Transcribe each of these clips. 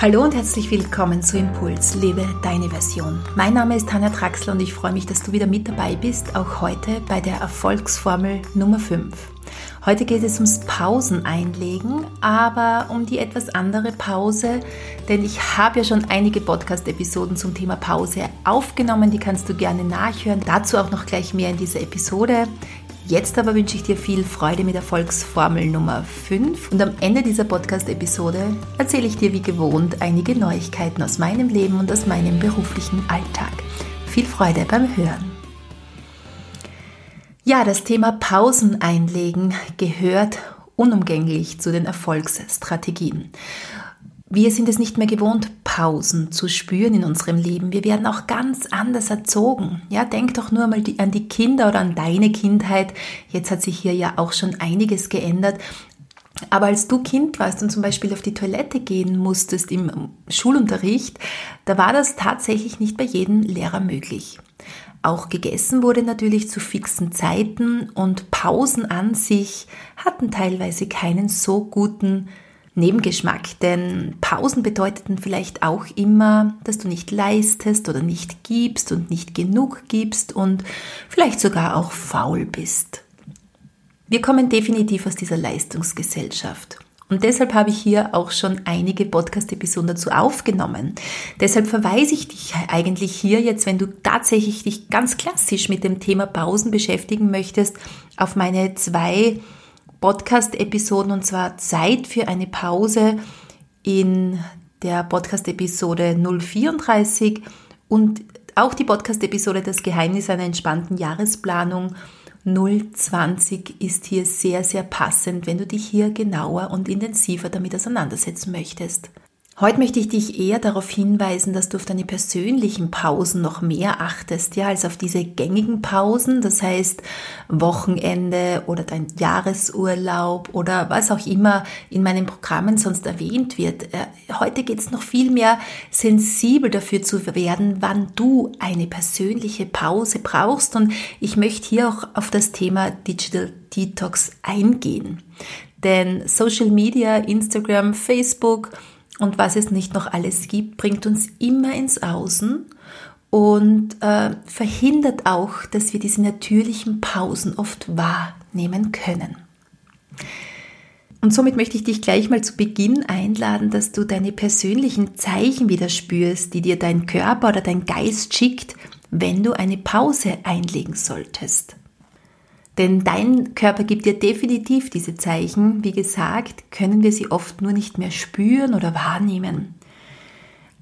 Hallo und herzlich willkommen zu Impuls, lebe deine Version. Mein Name ist Tanja Traxler und ich freue mich, dass du wieder mit dabei bist, auch heute bei der Erfolgsformel Nummer 5. Heute geht es ums Pausen einlegen, aber um die etwas andere Pause, denn ich habe ja schon einige Podcast-Episoden zum Thema Pause aufgenommen, die kannst du gerne nachhören. Dazu auch noch gleich mehr in dieser Episode. Jetzt aber wünsche ich dir viel Freude mit Erfolgsformel Nummer 5 und am Ende dieser Podcast-Episode erzähle ich dir wie gewohnt einige Neuigkeiten aus meinem Leben und aus meinem beruflichen Alltag. Viel Freude beim Hören. Ja, das Thema Pausen einlegen gehört unumgänglich zu den Erfolgsstrategien. Wir sind es nicht mehr gewohnt, Pausen zu spüren in unserem Leben. Wir werden auch ganz anders erzogen. Ja, denk doch nur mal an die Kinder oder an deine Kindheit. Jetzt hat sich hier ja auch schon einiges geändert. Aber als du Kind warst und zum Beispiel auf die Toilette gehen musstest im Schulunterricht, da war das tatsächlich nicht bei jedem Lehrer möglich. Auch gegessen wurde natürlich zu fixen Zeiten und Pausen an sich hatten teilweise keinen so guten Nebengeschmack, denn Pausen bedeuteten vielleicht auch immer, dass du nicht leistest oder nicht gibst und nicht genug gibst und vielleicht sogar auch faul bist. Wir kommen definitiv aus dieser Leistungsgesellschaft. Und deshalb habe ich hier auch schon einige Podcast-Episoden dazu aufgenommen. Deshalb verweise ich dich eigentlich hier jetzt, wenn du tatsächlich dich ganz klassisch mit dem Thema Pausen beschäftigen möchtest, auf meine zwei Podcast-Episoden und zwar Zeit für eine Pause in der Podcast-Episode 034 und auch die Podcast-Episode Das Geheimnis einer entspannten Jahresplanung 020 ist hier sehr, sehr passend, wenn du dich hier genauer und intensiver damit auseinandersetzen möchtest. Heute möchte ich dich eher darauf hinweisen, dass du auf deine persönlichen Pausen noch mehr achtest, ja, als auf diese gängigen Pausen, das heißt Wochenende oder dein Jahresurlaub oder was auch immer in meinen Programmen sonst erwähnt wird. Äh, heute geht es noch viel mehr sensibel dafür zu werden, wann du eine persönliche Pause brauchst und ich möchte hier auch auf das Thema Digital Detox eingehen. Denn Social Media, Instagram, Facebook, und was es nicht noch alles gibt, bringt uns immer ins Außen und äh, verhindert auch, dass wir diese natürlichen Pausen oft wahrnehmen können. Und somit möchte ich dich gleich mal zu Beginn einladen, dass du deine persönlichen Zeichen wieder spürst, die dir dein Körper oder dein Geist schickt, wenn du eine Pause einlegen solltest. Denn dein Körper gibt dir definitiv diese Zeichen. Wie gesagt, können wir sie oft nur nicht mehr spüren oder wahrnehmen.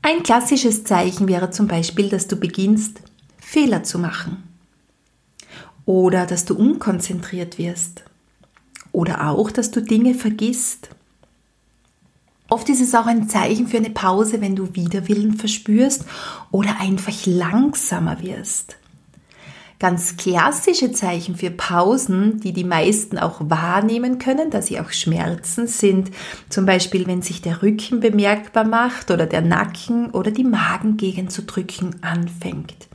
Ein klassisches Zeichen wäre zum Beispiel, dass du beginnst, Fehler zu machen. Oder dass du unkonzentriert wirst. Oder auch, dass du Dinge vergisst. Oft ist es auch ein Zeichen für eine Pause, wenn du Widerwillen verspürst oder einfach langsamer wirst. Ganz klassische Zeichen für Pausen, die die meisten auch wahrnehmen können, da sie auch Schmerzen sind, zum Beispiel wenn sich der Rücken bemerkbar macht oder der Nacken oder die Magengegend zu drücken anfängt.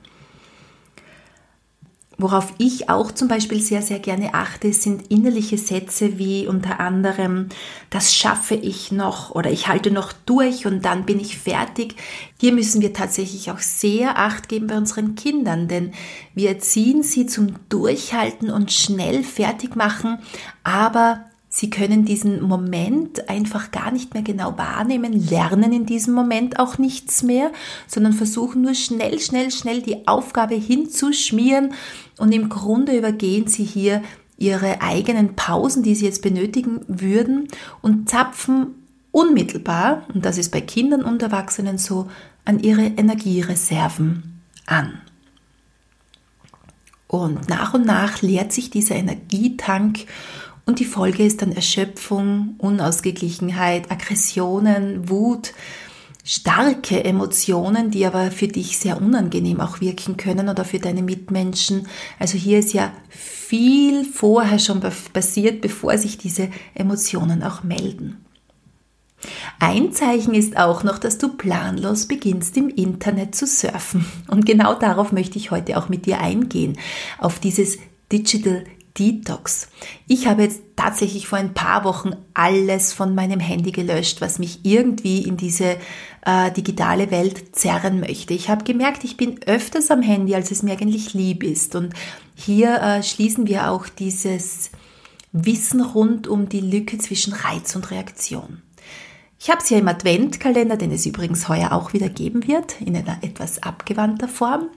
Worauf ich auch zum Beispiel sehr, sehr gerne achte, sind innerliche Sätze wie unter anderem, das schaffe ich noch oder ich halte noch durch und dann bin ich fertig. Hier müssen wir tatsächlich auch sehr acht geben bei unseren Kindern, denn wir erziehen sie zum Durchhalten und schnell fertig machen, aber Sie können diesen Moment einfach gar nicht mehr genau wahrnehmen, lernen in diesem Moment auch nichts mehr, sondern versuchen nur schnell, schnell, schnell die Aufgabe hinzuschmieren und im Grunde übergehen sie hier ihre eigenen Pausen, die sie jetzt benötigen würden und zapfen unmittelbar, und das ist bei Kindern und Erwachsenen so, an ihre Energiereserven an. Und nach und nach leert sich dieser Energietank und die Folge ist dann Erschöpfung, Unausgeglichenheit, Aggressionen, Wut, starke Emotionen, die aber für dich sehr unangenehm auch wirken können oder für deine Mitmenschen. Also hier ist ja viel vorher schon passiert, bevor sich diese Emotionen auch melden. Ein Zeichen ist auch noch, dass du planlos beginnst im Internet zu surfen. Und genau darauf möchte ich heute auch mit dir eingehen, auf dieses Digital Detox. Ich habe jetzt tatsächlich vor ein paar Wochen alles von meinem Handy gelöscht, was mich irgendwie in diese äh, digitale Welt zerren möchte. Ich habe gemerkt, ich bin öfters am Handy, als es mir eigentlich lieb ist. Und hier äh, schließen wir auch dieses Wissen rund um die Lücke zwischen Reiz und Reaktion. Ich habe es ja im Adventkalender, den es übrigens heuer auch wieder geben wird, in einer etwas abgewandter Form.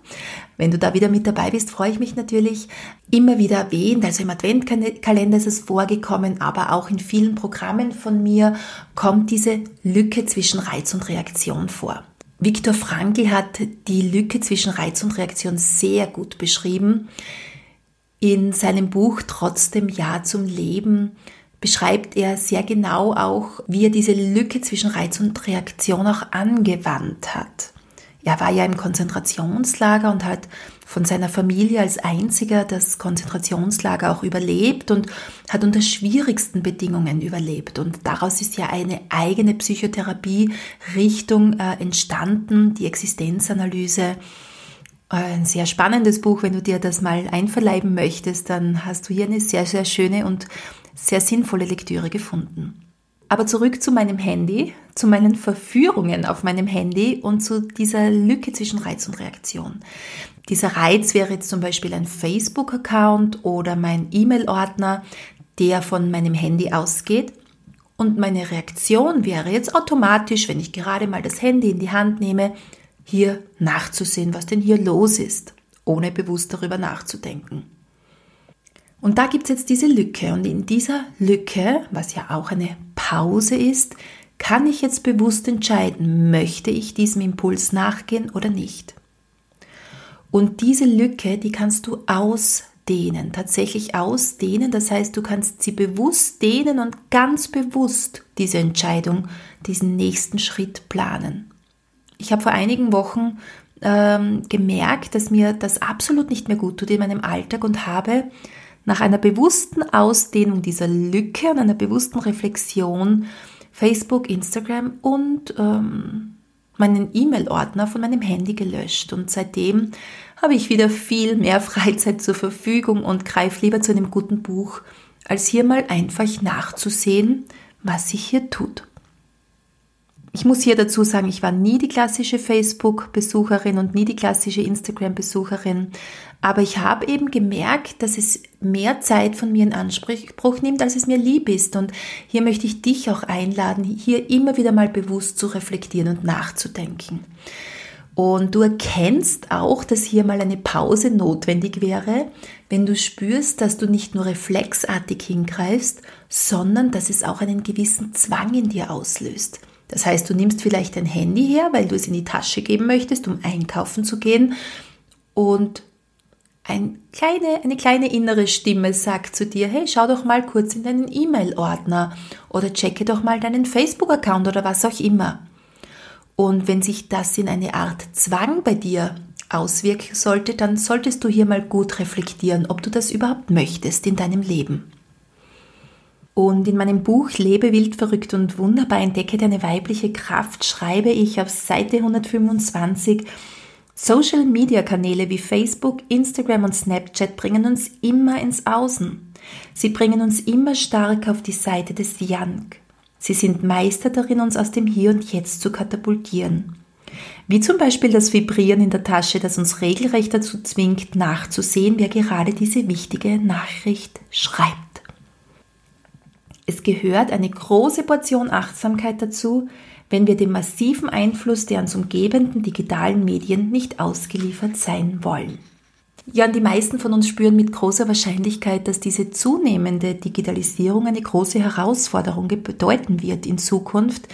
Wenn du da wieder mit dabei bist, freue ich mich natürlich. Immer wieder erwähnt, also im Adventkalender ist es vorgekommen, aber auch in vielen Programmen von mir kommt diese Lücke zwischen Reiz und Reaktion vor. Viktor Frankl hat die Lücke zwischen Reiz und Reaktion sehr gut beschrieben. In seinem Buch Trotzdem Ja zum Leben beschreibt er sehr genau auch, wie er diese Lücke zwischen Reiz und Reaktion auch angewandt hat. Er war ja im Konzentrationslager und hat von seiner Familie als einziger das Konzentrationslager auch überlebt und hat unter schwierigsten Bedingungen überlebt. Und daraus ist ja eine eigene Psychotherapie-Richtung äh, entstanden, die Existenzanalyse. Ein sehr spannendes Buch, wenn du dir das mal einverleiben möchtest, dann hast du hier eine sehr, sehr schöne und sehr sinnvolle Lektüre gefunden. Aber zurück zu meinem Handy, zu meinen Verführungen auf meinem Handy und zu dieser Lücke zwischen Reiz und Reaktion. Dieser Reiz wäre jetzt zum Beispiel ein Facebook-Account oder mein E-Mail-Ordner, der von meinem Handy ausgeht. Und meine Reaktion wäre jetzt automatisch, wenn ich gerade mal das Handy in die Hand nehme, hier nachzusehen, was denn hier los ist, ohne bewusst darüber nachzudenken. Und da gibt es jetzt diese Lücke. Und in dieser Lücke, was ja auch eine Pause ist, kann ich jetzt bewusst entscheiden, möchte ich diesem Impuls nachgehen oder nicht. Und diese Lücke, die kannst du ausdehnen, tatsächlich ausdehnen. Das heißt, du kannst sie bewusst dehnen und ganz bewusst diese Entscheidung, diesen nächsten Schritt planen. Ich habe vor einigen Wochen ähm, gemerkt, dass mir das absolut nicht mehr gut tut in meinem Alltag und habe nach einer bewussten Ausdehnung dieser Lücke und einer bewussten Reflexion Facebook, Instagram und ähm, meinen E-Mail-Ordner von meinem Handy gelöscht. Und seitdem habe ich wieder viel mehr Freizeit zur Verfügung und greife lieber zu einem guten Buch, als hier mal einfach nachzusehen, was sich hier tut. Ich muss hier dazu sagen, ich war nie die klassische Facebook-Besucherin und nie die klassische Instagram-Besucherin, aber ich habe eben gemerkt, dass es mehr Zeit von mir in Anspruch nimmt, als es mir lieb ist. Und hier möchte ich dich auch einladen, hier immer wieder mal bewusst zu reflektieren und nachzudenken. Und du erkennst auch, dass hier mal eine Pause notwendig wäre, wenn du spürst, dass du nicht nur reflexartig hingreifst, sondern dass es auch einen gewissen Zwang in dir auslöst. Das heißt, du nimmst vielleicht dein Handy her, weil du es in die Tasche geben möchtest, um einkaufen zu gehen. Und ein kleine, eine kleine innere Stimme sagt zu dir, hey, schau doch mal kurz in deinen E-Mail-Ordner oder checke doch mal deinen Facebook-Account oder was auch immer. Und wenn sich das in eine Art Zwang bei dir auswirken sollte, dann solltest du hier mal gut reflektieren, ob du das überhaupt möchtest in deinem Leben. Und in meinem Buch Lebe wild, verrückt und wunderbar entdecke deine weibliche Kraft schreibe ich auf Seite 125, Social Media Kanäle wie Facebook, Instagram und Snapchat bringen uns immer ins Außen. Sie bringen uns immer stärker auf die Seite des Yang. Sie sind Meister darin, uns aus dem Hier und Jetzt zu katapultieren. Wie zum Beispiel das Vibrieren in der Tasche, das uns regelrecht dazu zwingt, nachzusehen, wer gerade diese wichtige Nachricht schreibt. Es gehört eine große Portion Achtsamkeit dazu, wenn wir dem massiven Einfluss der uns umgebenden digitalen Medien nicht ausgeliefert sein wollen. Ja, und die meisten von uns spüren mit großer Wahrscheinlichkeit, dass diese zunehmende Digitalisierung eine große Herausforderung bedeuten wird in Zukunft,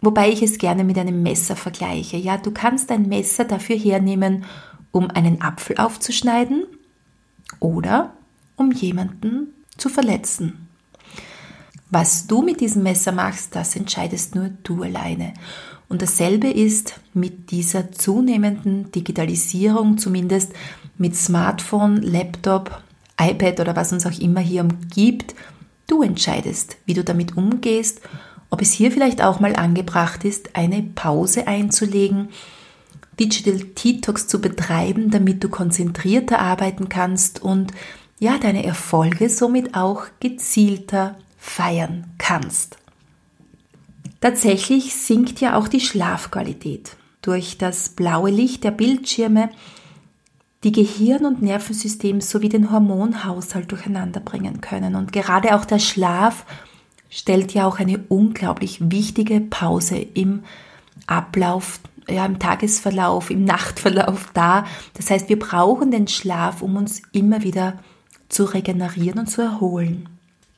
wobei ich es gerne mit einem Messer vergleiche. Ja, du kannst ein Messer dafür hernehmen, um einen Apfel aufzuschneiden oder um jemanden zu verletzen. Was du mit diesem Messer machst, das entscheidest nur du alleine. Und dasselbe ist mit dieser zunehmenden Digitalisierung, zumindest mit Smartphone, Laptop, iPad oder was uns auch immer hier umgibt. Du entscheidest, wie du damit umgehst, ob es hier vielleicht auch mal angebracht ist, eine Pause einzulegen, Digital Detox zu betreiben, damit du konzentrierter arbeiten kannst und ja deine Erfolge somit auch gezielter feiern kannst. Tatsächlich sinkt ja auch die Schlafqualität durch das blaue Licht der Bildschirme die Gehirn- und Nervensystem sowie den Hormonhaushalt durcheinander bringen können. Und gerade auch der Schlaf stellt ja auch eine unglaublich wichtige Pause im Ablauf, ja, im Tagesverlauf, im Nachtverlauf dar. Das heißt, wir brauchen den Schlaf, um uns immer wieder zu regenerieren und zu erholen.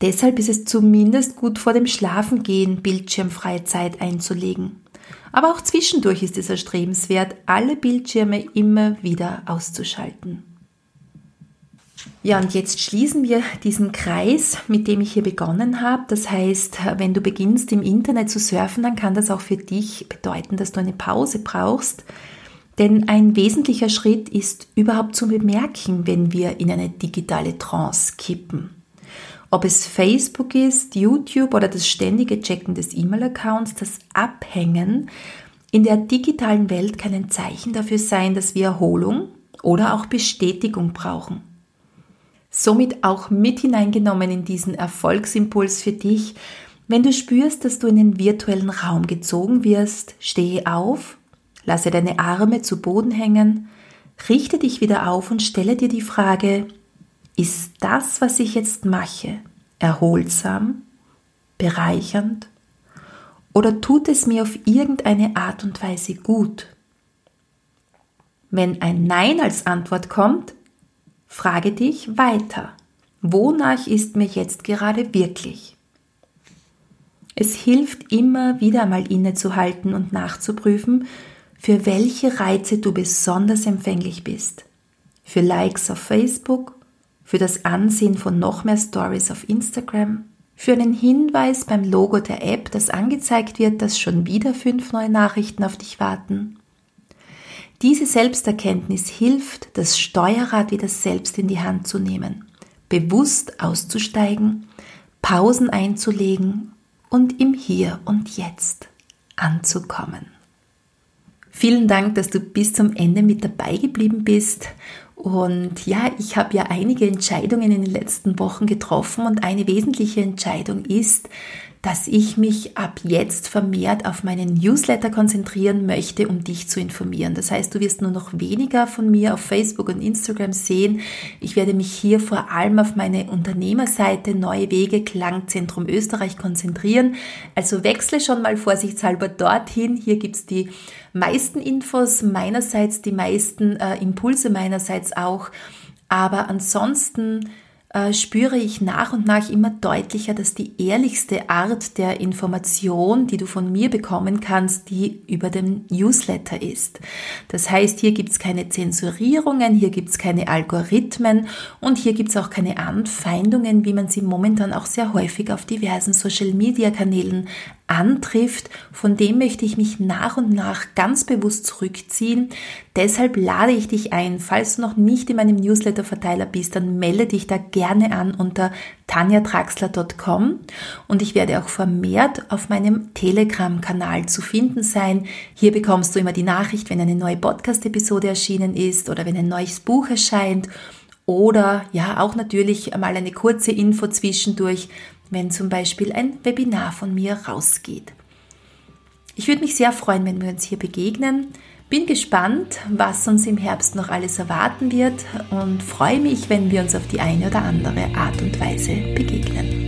Deshalb ist es zumindest gut vor dem Schlafengehen bildschirmfreie Zeit einzulegen. Aber auch zwischendurch ist es erstrebenswert, alle Bildschirme immer wieder auszuschalten. Ja, und jetzt schließen wir diesen Kreis, mit dem ich hier begonnen habe. Das heißt, wenn du beginnst im Internet zu surfen, dann kann das auch für dich bedeuten, dass du eine Pause brauchst. Denn ein wesentlicher Schritt ist überhaupt zu bemerken, wenn wir in eine digitale Trance kippen. Ob es Facebook ist, YouTube oder das ständige Checken des E-Mail-Accounts, das Abhängen in der digitalen Welt kann ein Zeichen dafür sein, dass wir Erholung oder auch Bestätigung brauchen. Somit auch mit hineingenommen in diesen Erfolgsimpuls für dich, wenn du spürst, dass du in den virtuellen Raum gezogen wirst, stehe auf, lasse deine Arme zu Boden hängen, richte dich wieder auf und stelle dir die Frage, ist das, was ich jetzt mache, erholsam, bereichernd oder tut es mir auf irgendeine Art und Weise gut? Wenn ein Nein als Antwort kommt, frage dich weiter. Wonach ist mir jetzt gerade wirklich? Es hilft immer wieder mal innezuhalten und nachzuprüfen, für welche Reize du besonders empfänglich bist. Für Likes auf Facebook für das Ansehen von noch mehr Stories auf Instagram, für einen Hinweis beim Logo der App, das angezeigt wird, dass schon wieder fünf neue Nachrichten auf dich warten. Diese Selbsterkenntnis hilft, das Steuerrad wieder selbst in die Hand zu nehmen, bewusst auszusteigen, Pausen einzulegen und im Hier und Jetzt anzukommen. Vielen Dank, dass du bis zum Ende mit dabei geblieben bist und ja, ich habe ja einige Entscheidungen in den letzten Wochen getroffen und eine wesentliche Entscheidung ist, dass ich mich ab jetzt vermehrt auf meinen Newsletter konzentrieren möchte, um dich zu informieren. Das heißt, du wirst nur noch weniger von mir auf Facebook und Instagram sehen. Ich werde mich hier vor allem auf meine Unternehmerseite Neue Wege Klangzentrum Österreich konzentrieren. Also wechsle schon mal vorsichtshalber dorthin. Hier gibt's die meisten Infos meinerseits, die meisten äh, Impulse meinerseits auch. Aber ansonsten äh, spüre ich nach und nach immer deutlicher, dass die ehrlichste Art der Information, die du von mir bekommen kannst, die über den Newsletter ist. Das heißt, hier gibt es keine Zensurierungen, hier gibt es keine Algorithmen und hier gibt es auch keine Anfeindungen, wie man sie momentan auch sehr häufig auf diversen Social-Media-Kanälen antrifft, von dem möchte ich mich nach und nach ganz bewusst zurückziehen. Deshalb lade ich dich ein, falls du noch nicht in meinem Newsletter-Verteiler bist, dann melde dich da gerne an unter tanjatraxler.com und ich werde auch vermehrt auf meinem Telegram-Kanal zu finden sein. Hier bekommst du immer die Nachricht, wenn eine neue Podcast-Episode erschienen ist oder wenn ein neues Buch erscheint oder ja auch natürlich mal eine kurze Info zwischendurch, wenn zum Beispiel ein Webinar von mir rausgeht. Ich würde mich sehr freuen, wenn wir uns hier begegnen. Bin gespannt, was uns im Herbst noch alles erwarten wird und freue mich, wenn wir uns auf die eine oder andere Art und Weise begegnen.